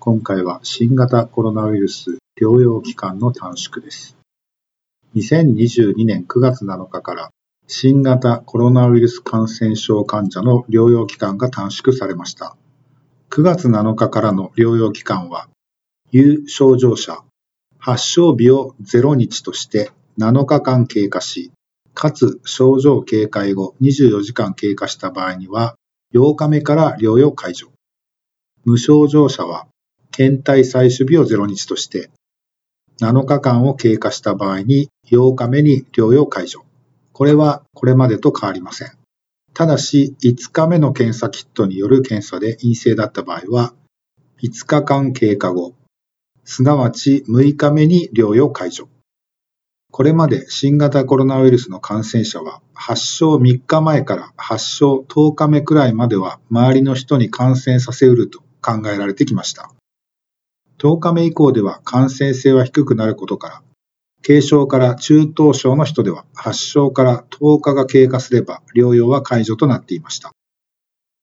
今回は新型コロナウイルス療養期間の短縮です2022年9月7日から新型コロナウイルス感染症患者の療養期間が短縮されました。9月7日からの療養期間は、有症状者、発症日を0日として7日間経過し、かつ症状警戒後24時間経過した場合には、8日目から療養解除。無症状者は、検体採取日を0日として7日間を経過した場合に8日目に療養解除。これはこれまでと変わりません。ただし、5日目の検査キットによる検査で陰性だった場合は、5日間経過後、すなわち6日目に療養解除。これまで新型コロナウイルスの感染者は発症3日前から発症10日目くらいまでは周りの人に感染させうると考えられてきました。10日目以降では感染性は低くなることから、軽症から中等症の人では発症から10日が経過すれば療養は解除となっていました。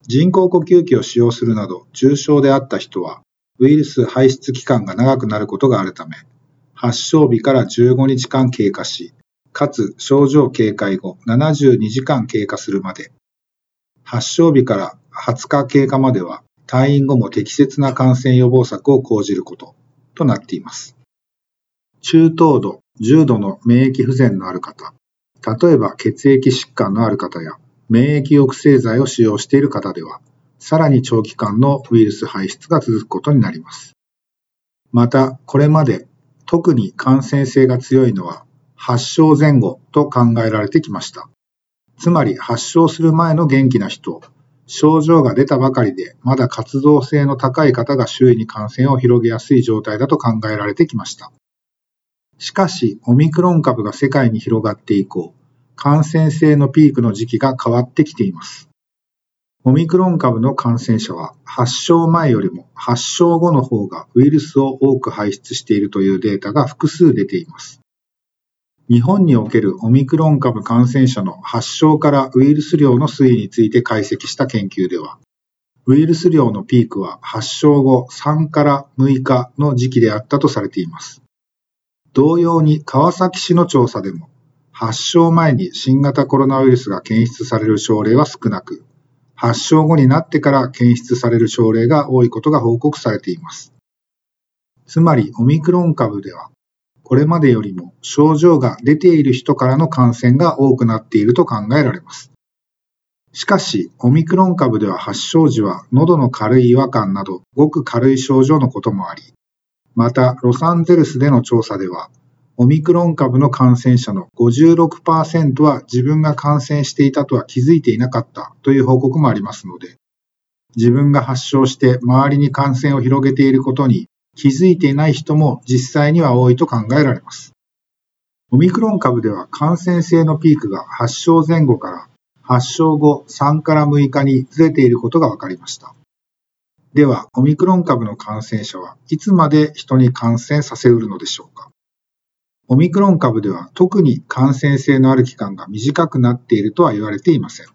人工呼吸器を使用するなど重症であった人はウイルス排出期間が長くなることがあるため、発症日から15日間経過し、かつ症状警戒後72時間経過するまで、発症日から20日経過までは退院後も適切な感染予防策を講じることとなっています。中等度、重度の免疫不全のある方、例えば血液疾患のある方や免疫抑制剤を使用している方では、さらに長期間のウイルス排出が続くことになります。また、これまで特に感染性が強いのは発症前後と考えられてきました。つまり発症する前の元気な人、症状が出たばかりで、まだ活動性の高い方が周囲に感染を広げやすい状態だと考えられてきました。しかし、オミクロン株が世界に広がって以降、感染性のピークの時期が変わってきています。オミクロン株の感染者は発症前よりも発症後の方がウイルスを多く排出しているというデータが複数出ています。日本におけるオミクロン株感染者の発症からウイルス量の推移について解析した研究では、ウイルス量のピークは発症後3から6日の時期であったとされています。同様に川崎市の調査でも、発症前に新型コロナウイルスが検出される症例は少なく、発症後になってから検出される症例が多いことが報告されています。つまり、オミクロン株ではこれまでよりも症状が出ている人からの感染が多くなっていると考えられます。しかし、オミクロン株では発症時は喉の軽い違和感などごく軽い症状のこともあり、またロサンゼルスでの調査では、オミクロン株の感染者の56%は自分が感染していたとは気づいていなかったという報告もありますので、自分が発症して周りに感染を広げていることに気づいていない人も実際には多いと考えられます。オミクロン株では感染性のピークが発症前後から発症後3から6日にずれていることが分かりました。では、オミクロン株の感染者はいつまで人に感染させうるのでしょうかオミクロン株では特に感染性のある期間が短くなっているとは言われていません。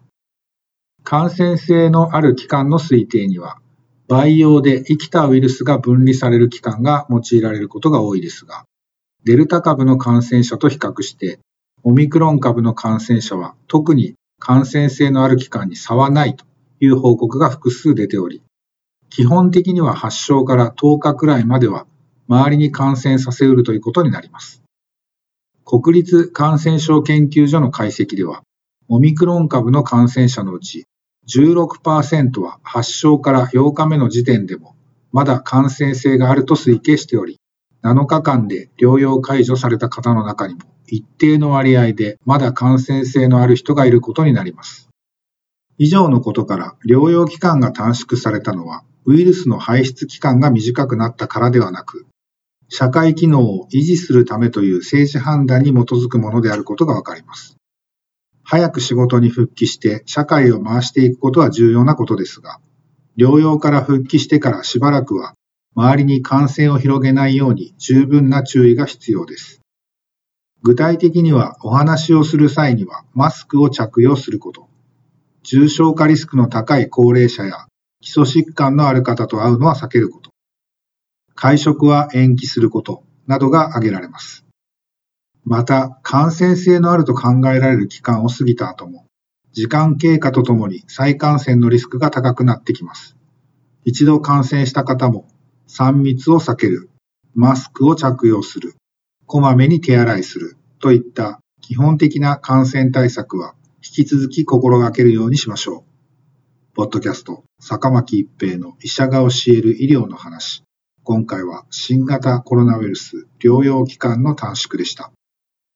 感染性のある期間の推定には培養で生きたウイルスが分離される期間が用いられることが多いですが、デルタ株の感染者と比較して、オミクロン株の感染者は特に感染性のある期間に差はないという報告が複数出ており、基本的には発症から10日くらいまでは周りに感染させうるということになります。国立感染症研究所の解析では、オミクロン株の感染者のうち16%は発症から8日目の時点でもまだ感染性があると推計しており、7日間で療養解除された方の中にも一定の割合でまだ感染性のある人がいることになります。以上のことから療養期間が短縮されたのはウイルスの排出期間が短くなったからではなく、社会機能を維持するためという政治判断に基づくものであることがわかります。早く仕事に復帰して社会を回していくことは重要なことですが、療養から復帰してからしばらくは周りに感染を広げないように十分な注意が必要です。具体的にはお話をする際にはマスクを着用すること、重症化リスクの高い高齢者や基礎疾患のある方と会うのは避けること、会食は延期することなどが挙げられます。また、感染性のあると考えられる期間を過ぎた後も、時間経過とともに再感染のリスクが高くなってきます。一度感染した方も、3密を避ける、マスクを着用する、こまめに手洗いするといった基本的な感染対策は引き続き心がけるようにしましょう。ポッドキャスト、坂巻一平の医者が教える医療の話。今回は新型コロナウイルス療養期間の短縮でした。